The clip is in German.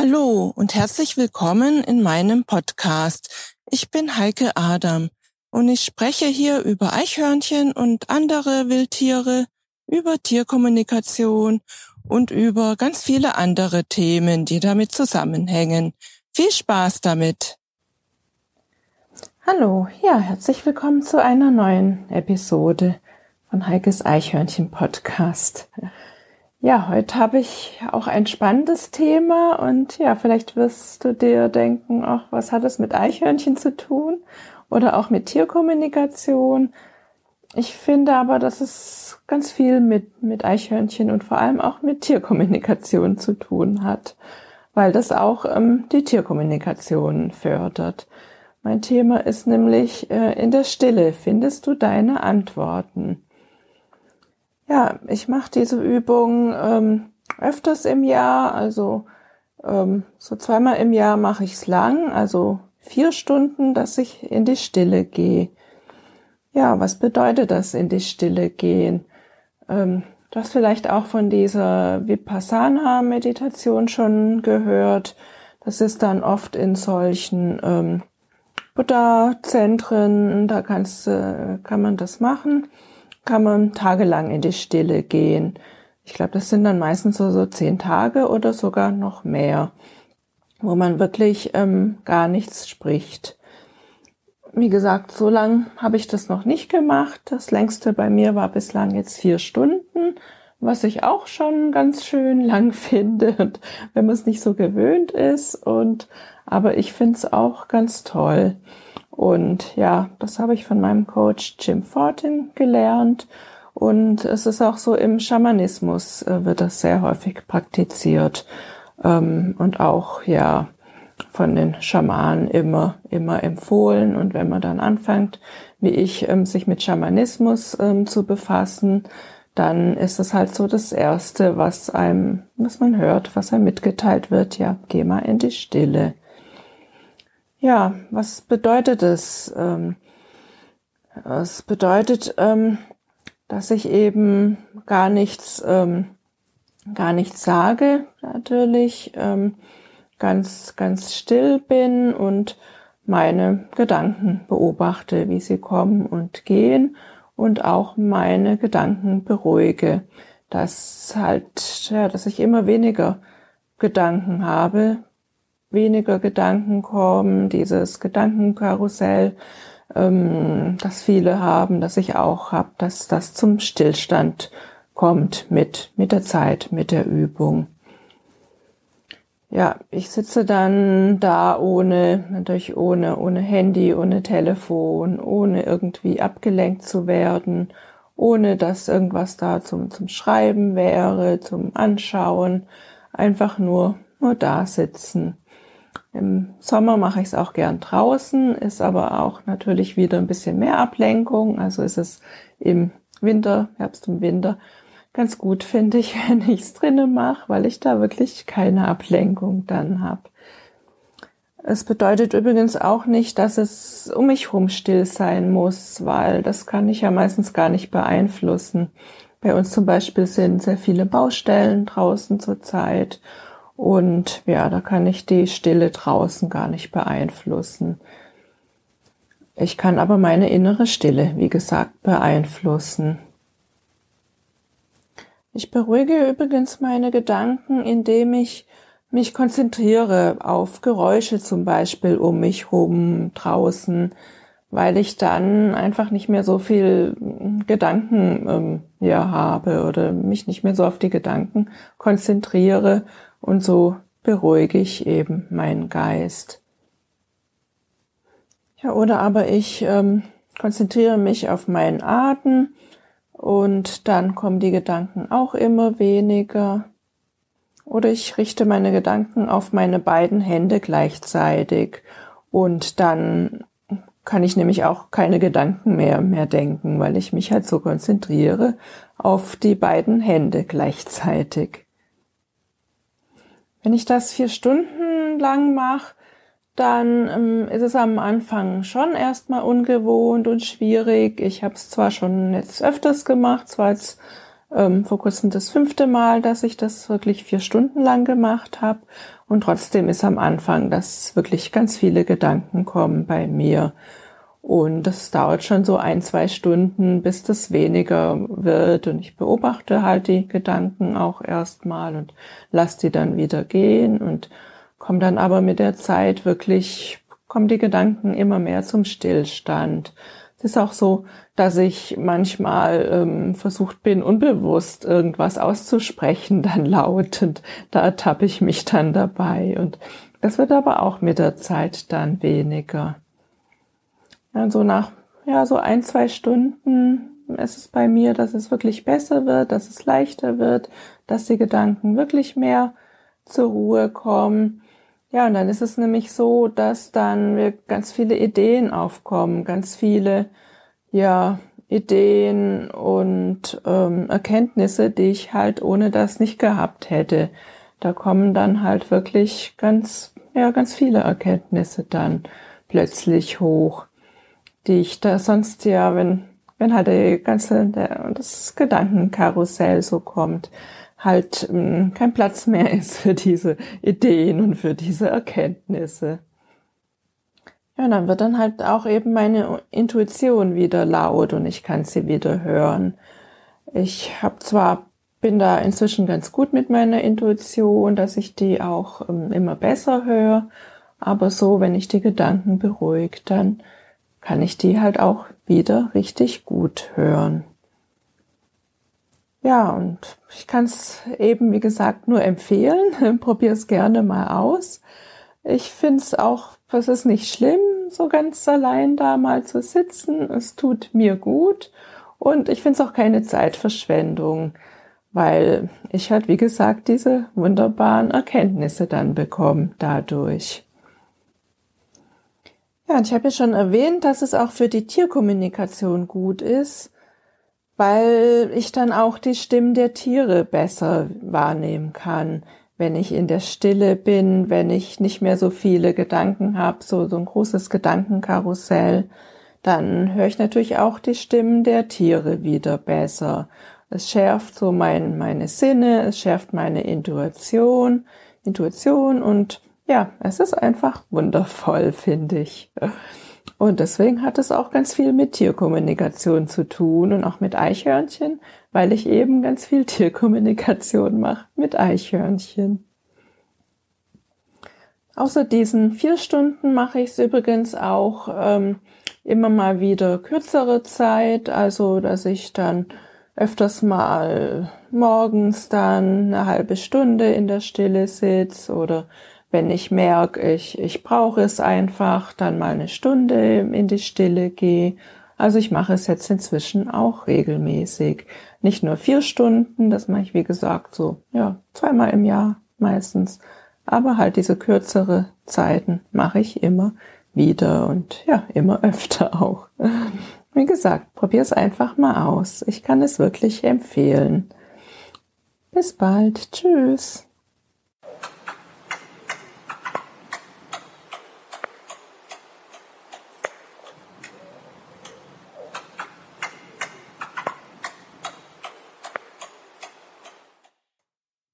Hallo und herzlich willkommen in meinem Podcast. Ich bin Heike Adam und ich spreche hier über Eichhörnchen und andere Wildtiere, über Tierkommunikation und über ganz viele andere Themen, die damit zusammenhängen. Viel Spaß damit! Hallo, ja, herzlich willkommen zu einer neuen Episode von Heikes Eichhörnchen Podcast. Ja, heute habe ich auch ein spannendes Thema und ja, vielleicht wirst du dir denken, ach, was hat es mit Eichhörnchen zu tun oder auch mit Tierkommunikation? Ich finde aber, dass es ganz viel mit, mit Eichhörnchen und vor allem auch mit Tierkommunikation zu tun hat, weil das auch ähm, die Tierkommunikation fördert. Mein Thema ist nämlich äh, in der Stille findest du deine Antworten. Ja, ich mache diese Übung ähm, öfters im Jahr, also ähm, so zweimal im Jahr mache ich es lang, also vier Stunden, dass ich in die Stille gehe. Ja, was bedeutet das, in die Stille gehen? Ähm, du hast vielleicht auch von dieser Vipassana-Meditation schon gehört. Das ist dann oft in solchen ähm, Buddha-Zentren, da kannst, äh, kann man das machen kann man tagelang in die Stille gehen. Ich glaube, das sind dann meistens so, so zehn Tage oder sogar noch mehr, wo man wirklich ähm, gar nichts spricht. Wie gesagt, so lang habe ich das noch nicht gemacht. Das längste bei mir war bislang jetzt vier Stunden, was ich auch schon ganz schön lang finde, wenn man es nicht so gewöhnt ist. Und aber ich finde es auch ganz toll. Und ja, das habe ich von meinem Coach Jim Fortin gelernt. Und es ist auch so im Schamanismus äh, wird das sehr häufig praktiziert. Ähm, und auch, ja, von den Schamanen immer, immer empfohlen. Und wenn man dann anfängt, wie ich, ähm, sich mit Schamanismus ähm, zu befassen, dann ist es halt so das Erste, was einem, was man hört, was einem mitgeteilt wird, ja, geh mal in die Stille. Ja, was bedeutet es? Ähm, es bedeutet, ähm, dass ich eben gar nichts, ähm, gar nichts sage, natürlich, ganz, ganz still bin und meine Gedanken beobachte, wie sie kommen und gehen und auch meine Gedanken beruhige. Dass halt, ja, dass ich immer weniger Gedanken habe, weniger Gedanken kommen, dieses Gedankenkarussell, ähm, das viele haben, das ich auch habe, dass das zum Stillstand kommt mit, mit der Zeit, mit der Übung. Ja, ich sitze dann da ohne, natürlich ohne, ohne Handy, ohne Telefon, ohne irgendwie abgelenkt zu werden, ohne dass irgendwas da zum, zum Schreiben wäre, zum Anschauen, einfach nur, nur da sitzen. Im Sommer mache ich es auch gern draußen, ist aber auch natürlich wieder ein bisschen mehr Ablenkung. Also ist es im Winter, Herbst und Winter ganz gut, finde ich, wenn ich es drinnen mache, weil ich da wirklich keine Ablenkung dann habe. Es bedeutet übrigens auch nicht, dass es um mich herum still sein muss, weil das kann ich ja meistens gar nicht beeinflussen. Bei uns zum Beispiel sind sehr viele Baustellen draußen zurzeit und ja, da kann ich die Stille draußen gar nicht beeinflussen. Ich kann aber meine innere Stille, wie gesagt, beeinflussen. Ich beruhige übrigens meine Gedanken, indem ich mich konzentriere auf Geräusche zum Beispiel um mich rum draußen, weil ich dann einfach nicht mehr so viel Gedanken ähm, ja, habe oder mich nicht mehr so auf die Gedanken konzentriere und so beruhige ich eben meinen Geist. Ja, oder aber ich ähm, konzentriere mich auf meinen Atem und dann kommen die Gedanken auch immer weniger. Oder ich richte meine Gedanken auf meine beiden Hände gleichzeitig und dann kann ich nämlich auch keine Gedanken mehr mehr denken, weil ich mich halt so konzentriere auf die beiden Hände gleichzeitig. Wenn ich das vier Stunden lang mache, dann ähm, ist es am Anfang schon erstmal ungewohnt und schwierig. Ich habe es zwar schon jetzt öfters gemacht, zwar jetzt ähm, vor kurzem das fünfte Mal, dass ich das wirklich vier Stunden lang gemacht habe. Und trotzdem ist am Anfang, dass wirklich ganz viele Gedanken kommen bei mir. Und das dauert schon so ein, zwei Stunden, bis das weniger wird. Und ich beobachte halt die Gedanken auch erstmal und lasse die dann wieder gehen und komme dann aber mit der Zeit wirklich, kommen die Gedanken immer mehr zum Stillstand. Es ist auch so, dass ich manchmal ähm, versucht bin, unbewusst irgendwas auszusprechen, dann laut und da ertappe ich mich dann dabei und das wird aber auch mit der Zeit dann weniger. Ja, so nach ja so ein zwei Stunden ist es bei mir, dass es wirklich besser wird, dass es leichter wird, dass die Gedanken wirklich mehr zur Ruhe kommen. Ja, und dann ist es nämlich so, dass dann ganz viele Ideen aufkommen, ganz viele ja, Ideen und ähm, Erkenntnisse, die ich halt ohne das nicht gehabt hätte. Da kommen dann halt wirklich ganz, ja, ganz viele Erkenntnisse dann plötzlich hoch, die ich da sonst ja, wenn, wenn halt der ganze, der, das Gedankenkarussell so kommt, halt mh, hm, kein Platz mehr ist für diese Ideen und für diese Erkenntnisse. Ja, dann wird dann halt auch eben meine Intuition wieder laut und ich kann sie wieder hören. Ich habe zwar bin da inzwischen ganz gut mit meiner Intuition, dass ich die auch ähm, immer besser höre, aber so, wenn ich die Gedanken beruhigt, dann kann ich die halt auch wieder richtig gut hören. Ja, und ich kann es eben, wie gesagt, nur empfehlen. Probier es gerne mal aus. Ich finde es auch, es ist nicht schlimm, so ganz allein da mal zu sitzen. Es tut mir gut und ich finde es auch keine Zeitverschwendung, weil ich halt, wie gesagt, diese wunderbaren Erkenntnisse dann bekomme dadurch. Ja, und ich habe ja schon erwähnt, dass es auch für die Tierkommunikation gut ist, weil ich dann auch die Stimmen der Tiere besser wahrnehmen kann, wenn ich in der Stille bin, wenn ich nicht mehr so viele Gedanken habe, so, so ein großes Gedankenkarussell, dann höre ich natürlich auch die Stimmen der Tiere wieder besser. Es schärft so mein, meine Sinne, es schärft meine Intuition, Intuition und ja, es ist einfach wundervoll, finde ich. Und deswegen hat es auch ganz viel mit Tierkommunikation zu tun und auch mit Eichhörnchen, weil ich eben ganz viel Tierkommunikation mache mit Eichhörnchen. Außer diesen vier Stunden mache ich es übrigens auch ähm, immer mal wieder kürzere Zeit, also dass ich dann öfters mal morgens dann eine halbe Stunde in der Stille sitze oder wenn ich merke, ich, ich brauche es einfach, dann mal eine Stunde in die Stille gehe. Also ich mache es jetzt inzwischen auch regelmäßig. Nicht nur vier Stunden, das mache ich wie gesagt so, ja, zweimal im Jahr meistens. Aber halt diese kürzere Zeiten mache ich immer wieder und ja, immer öfter auch. Wie gesagt, probier es einfach mal aus. Ich kann es wirklich empfehlen. Bis bald. Tschüss.